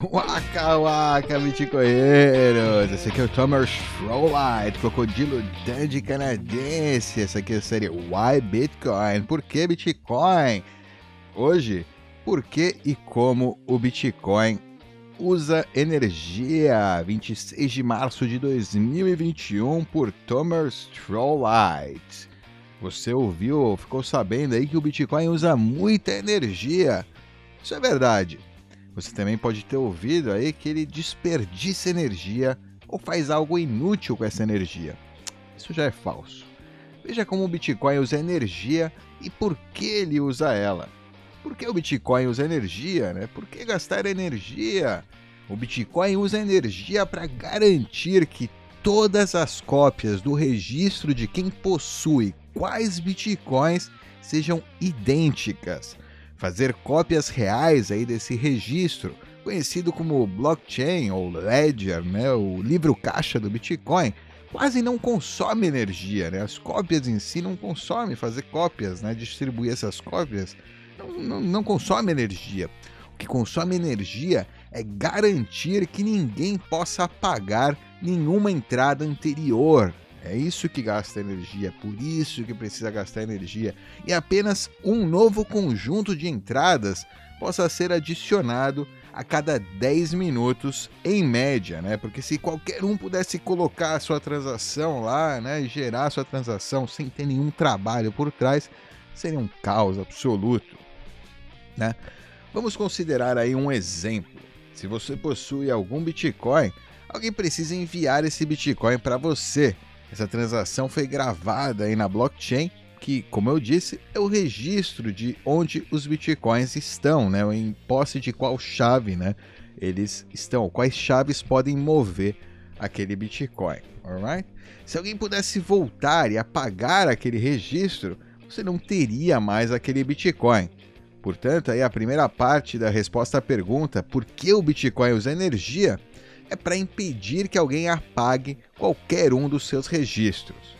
Waka waka, bitcoinheiros! Esse aqui é o Thomas Frolight, crocodilo dandy canadense. Essa aqui é a série Why Bitcoin? Por que Bitcoin? Hoje, por que e como o Bitcoin usa energia? 26 de março de 2021 por Thomas Frolight. Você ouviu, ficou sabendo aí que o Bitcoin usa muita energia? Isso é verdade. Você também pode ter ouvido aí que ele desperdiça energia ou faz algo inútil com essa energia. Isso já é falso. Veja como o Bitcoin usa energia e por que ele usa ela. Por que o Bitcoin usa energia? Né? Por que gastar energia? O Bitcoin usa energia para garantir que todas as cópias do registro de quem possui quais bitcoins sejam idênticas fazer cópias reais aí desse registro, conhecido como blockchain ou ledger, né, o livro caixa do Bitcoin, quase não consome energia, né? As cópias em si não consomem fazer cópias, né? Distribuir essas cópias não, não, não consome energia. O que consome energia é garantir que ninguém possa apagar nenhuma entrada anterior, é isso que gasta energia, por isso que precisa gastar energia. E apenas um novo conjunto de entradas possa ser adicionado a cada 10 minutos em média, né? Porque se qualquer um pudesse colocar a sua transação lá, né, gerar a sua transação sem ter nenhum trabalho por trás, seria um caos absoluto, né? Vamos considerar aí um exemplo. Se você possui algum Bitcoin, alguém precisa enviar esse Bitcoin para você. Essa transação foi gravada aí na blockchain, que, como eu disse, é o registro de onde os bitcoins estão, né? Em posse de qual chave, né? Eles estão, quais chaves podem mover aquele bitcoin, alright? Se alguém pudesse voltar e apagar aquele registro, você não teria mais aquele bitcoin. Portanto, aí a primeira parte da resposta à pergunta por que o Bitcoin usa energia é para impedir que alguém apague qualquer um dos seus registros.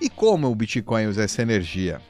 E como o Bitcoin usa essa energia?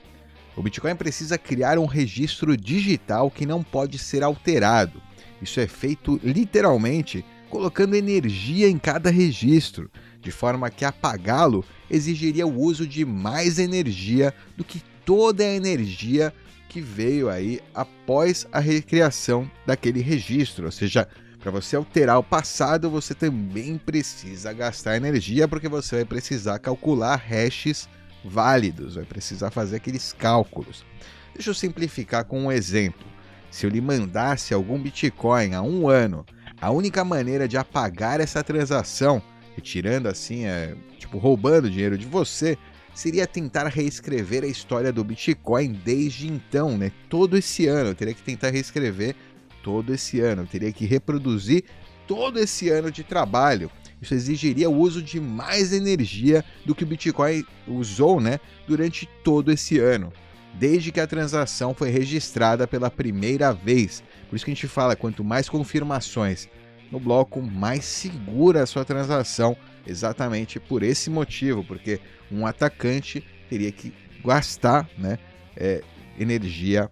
O Bitcoin precisa criar um registro digital que não pode ser alterado. Isso é feito literalmente colocando energia em cada registro, de forma que apagá-lo exigiria o uso de mais energia do que toda a energia que veio aí após a recriação daquele registro, ou seja, para você alterar o passado, você também precisa gastar energia, porque você vai precisar calcular hashes válidos, vai precisar fazer aqueles cálculos. Deixa eu simplificar com um exemplo. Se eu lhe mandasse algum Bitcoin há um ano, a única maneira de apagar essa transação, retirando assim, é, tipo, roubando dinheiro de você, seria tentar reescrever a história do Bitcoin desde então, né? Todo esse ano eu teria que tentar reescrever todo esse ano. Eu teria que reproduzir todo esse ano de trabalho. Isso exigiria o uso de mais energia do que o Bitcoin usou né, durante todo esse ano, desde que a transação foi registrada pela primeira vez. Por isso que a gente fala, quanto mais confirmações no bloco, mais segura a sua transação, exatamente por esse motivo, porque um atacante teria que gastar né, é, energia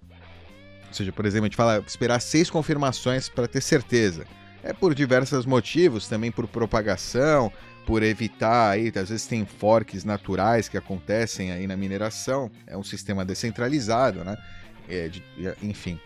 ou seja, por exemplo, a gente fala esperar seis confirmações para ter certeza. É por diversos motivos, também por propagação, por evitar aí, às vezes tem forks naturais que acontecem aí na mineração, é um sistema descentralizado, né? É, de, enfim.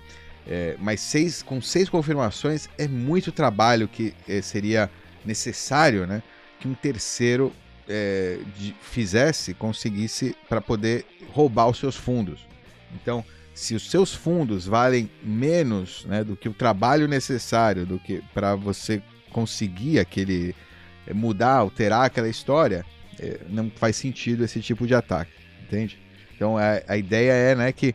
É, mas seis, com seis confirmações é muito trabalho que é, seria necessário, né? Que um terceiro é, de, fizesse, conseguisse para poder roubar os seus fundos. Então, se os seus fundos valem menos né, do que o trabalho necessário do que para você conseguir aquele eh, mudar, alterar aquela história, eh, não faz sentido esse tipo de ataque, entende? Então a, a ideia é né, que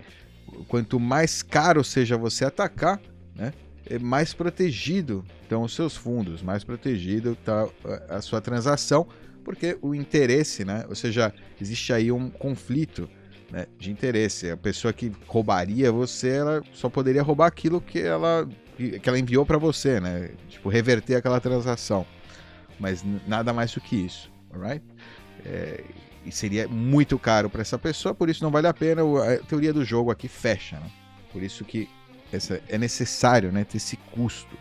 quanto mais caro seja você atacar, né, é mais protegido estão os seus fundos, mais protegido está a sua transação, porque o interesse, né, ou seja, existe aí um conflito né, de interesse. A pessoa que roubaria você, ela só poderia roubar aquilo que ela, que ela enviou para você, né? Tipo, reverter aquela transação. Mas nada mais do que isso, alright? É, e seria muito caro para essa pessoa, por isso não vale a pena. A teoria do jogo aqui fecha, né? Por isso que essa, é necessário né, ter esse custo.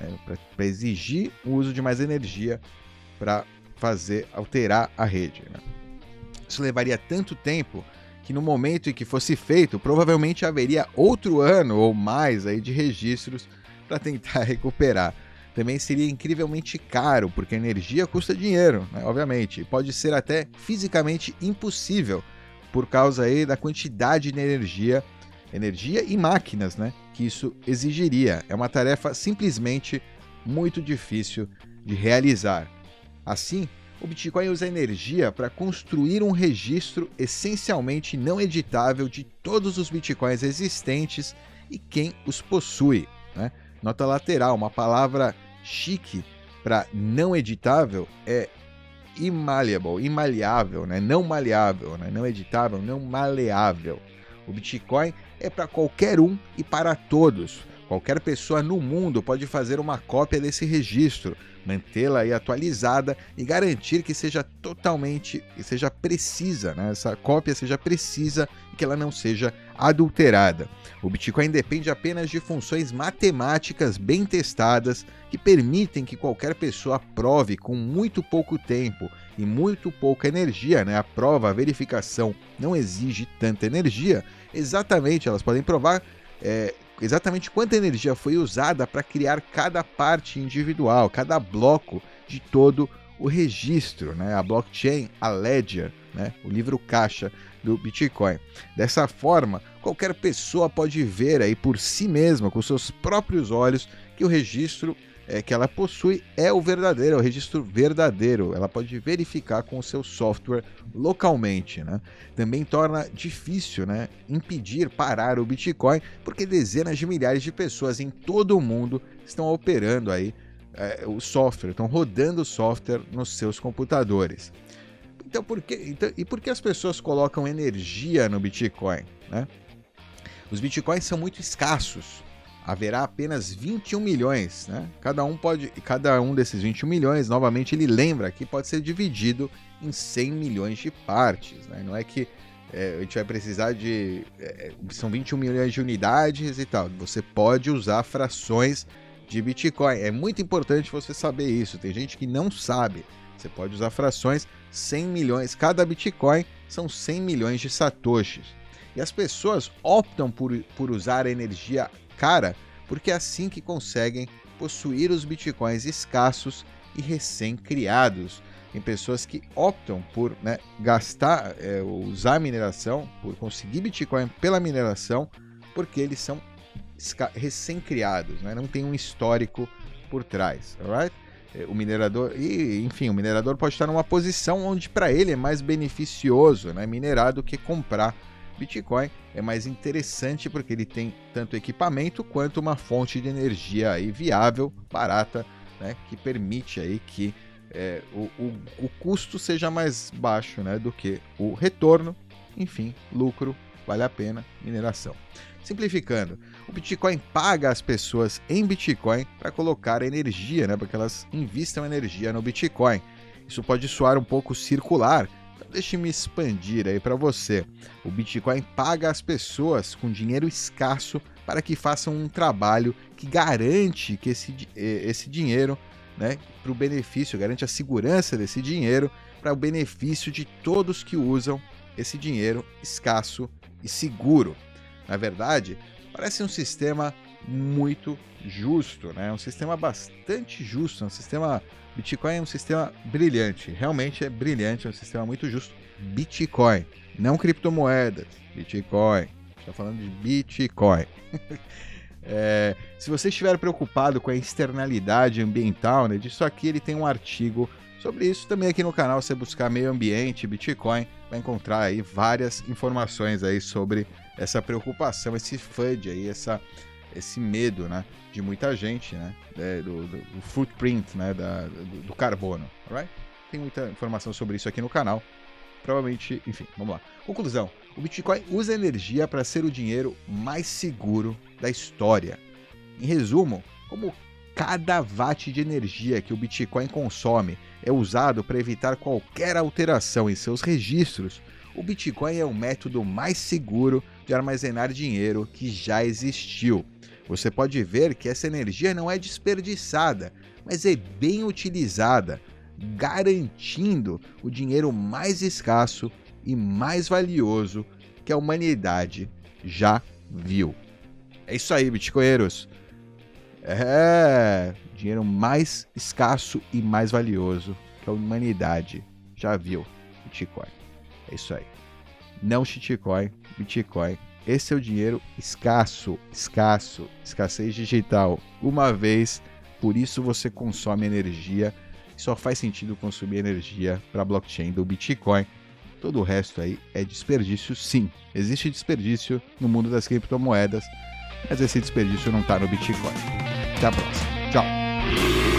né, para exigir o uso de mais energia para fazer alterar a rede. Né? Isso levaria tanto tempo que no momento em que fosse feito, provavelmente haveria outro ano ou mais aí de registros para tentar recuperar. Também seria incrivelmente caro, porque energia custa dinheiro, né? obviamente, e pode ser até fisicamente impossível por causa aí da quantidade de energia, energia e máquinas, né, que isso exigiria. É uma tarefa simplesmente muito difícil de realizar. Assim, o Bitcoin usa energia para construir um registro essencialmente não editável de todos os Bitcoins existentes e quem os possui. Né? Nota lateral: uma palavra chique para não editável é imalleable, imaleável, né? não maleável, né? não editável, não maleável. O Bitcoin é para qualquer um e para todos. Qualquer pessoa no mundo pode fazer uma cópia desse registro, mantê-la aí atualizada e garantir que seja totalmente, que seja precisa, né? essa cópia seja precisa e que ela não seja adulterada. O Bitcoin depende apenas de funções matemáticas bem testadas que permitem que qualquer pessoa prove com muito pouco tempo e muito pouca energia, né? A prova, a verificação não exige tanta energia. Exatamente, elas podem provar é, exatamente quanta energia foi usada para criar cada parte individual, cada bloco de todo o registro, né? A blockchain, a ledger, né? O livro caixa do Bitcoin. Dessa forma, qualquer pessoa pode ver aí por si mesma, com seus próprios olhos, que o registro é, que ela possui é o verdadeiro, é o registro verdadeiro. Ela pode verificar com o seu software localmente. Né? Também torna difícil né, impedir parar o Bitcoin, porque dezenas de milhares de pessoas em todo o mundo estão operando aí é, o software, estão rodando o software nos seus computadores. Então, por que, então, e por que as pessoas colocam energia no Bitcoin? Né? Os Bitcoins são muito escassos haverá apenas 21 milhões, né? Cada um pode, cada um desses 21 milhões, novamente ele lembra que pode ser dividido em 100 milhões de partes, né? Não é que é, a gente vai precisar de é, são 21 milhões de unidades e tal. Você pode usar frações de Bitcoin. É muito importante você saber isso. Tem gente que não sabe. Você pode usar frações 100 milhões. Cada Bitcoin são 100 milhões de satoshis. E as pessoas optam por, por usar energia cara, porque é assim que conseguem possuir os bitcoins escassos e recém-criados. Tem pessoas que optam por né, gastar, é, usar mineração, por conseguir bitcoin pela mineração, porque eles são recém-criados, né? não tem um histórico por trás, alright? É, o minerador, e enfim, o minerador pode estar numa posição onde para ele é mais beneficioso né, minerar do que comprar Bitcoin é mais interessante porque ele tem tanto equipamento quanto uma fonte de energia aí viável, barata, né, que permite aí que é, o, o, o, custo seja mais baixo né, do que o retorno, enfim, lucro, vale a pena, mineração. Simplificando, o Bitcoin paga as pessoas em Bitcoin para colocar energia, né, para que elas investam energia no Bitcoin. Isso pode soar um pouco circular, Deixe-me expandir aí para você. O Bitcoin paga as pessoas com dinheiro escasso para que façam um trabalho que garante que esse, esse dinheiro, né, para o benefício, garante a segurança desse dinheiro para o benefício de todos que usam esse dinheiro escasso e seguro. Na verdade, parece um sistema muito justo, né? Um sistema bastante justo, um sistema Bitcoin é um sistema brilhante, realmente é brilhante, é um sistema muito justo. Bitcoin, não criptomoedas, Bitcoin. Está falando de Bitcoin. é, se você estiver preocupado com a externalidade ambiental, né, disso aqui ele tem um artigo sobre isso também aqui no canal. Você buscar meio ambiente, Bitcoin, vai encontrar aí várias informações aí sobre essa preocupação, esse FUD aí, essa esse medo, né, de muita gente, né, é, do, do, do, footprint, né, da, do, do carbono, alright? Tem muita informação sobre isso aqui no canal. Provavelmente, enfim, vamos lá. Conclusão: o Bitcoin usa energia para ser o dinheiro mais seguro da história. Em resumo, como cada watt de energia que o Bitcoin consome é usado para evitar qualquer alteração em seus registros, o Bitcoin é o método mais seguro de armazenar dinheiro que já existiu. você pode ver que essa energia não é desperdiçada, mas é bem utilizada, garantindo o dinheiro mais escasso e mais valioso que a humanidade já viu. É isso aí, bitcoinheiros. É, dinheiro mais escasso e mais valioso que a humanidade já viu. Bitcoin. É isso aí. Não shitcoin, Bitcoin. Esse é o dinheiro escasso, escasso, escassez digital. Uma vez, por isso você consome energia. Só faz sentido consumir energia para blockchain do Bitcoin. Todo o resto aí é desperdício, sim. Existe desperdício no mundo das criptomoedas, mas esse desperdício não está no Bitcoin. Até a próxima. Tchau.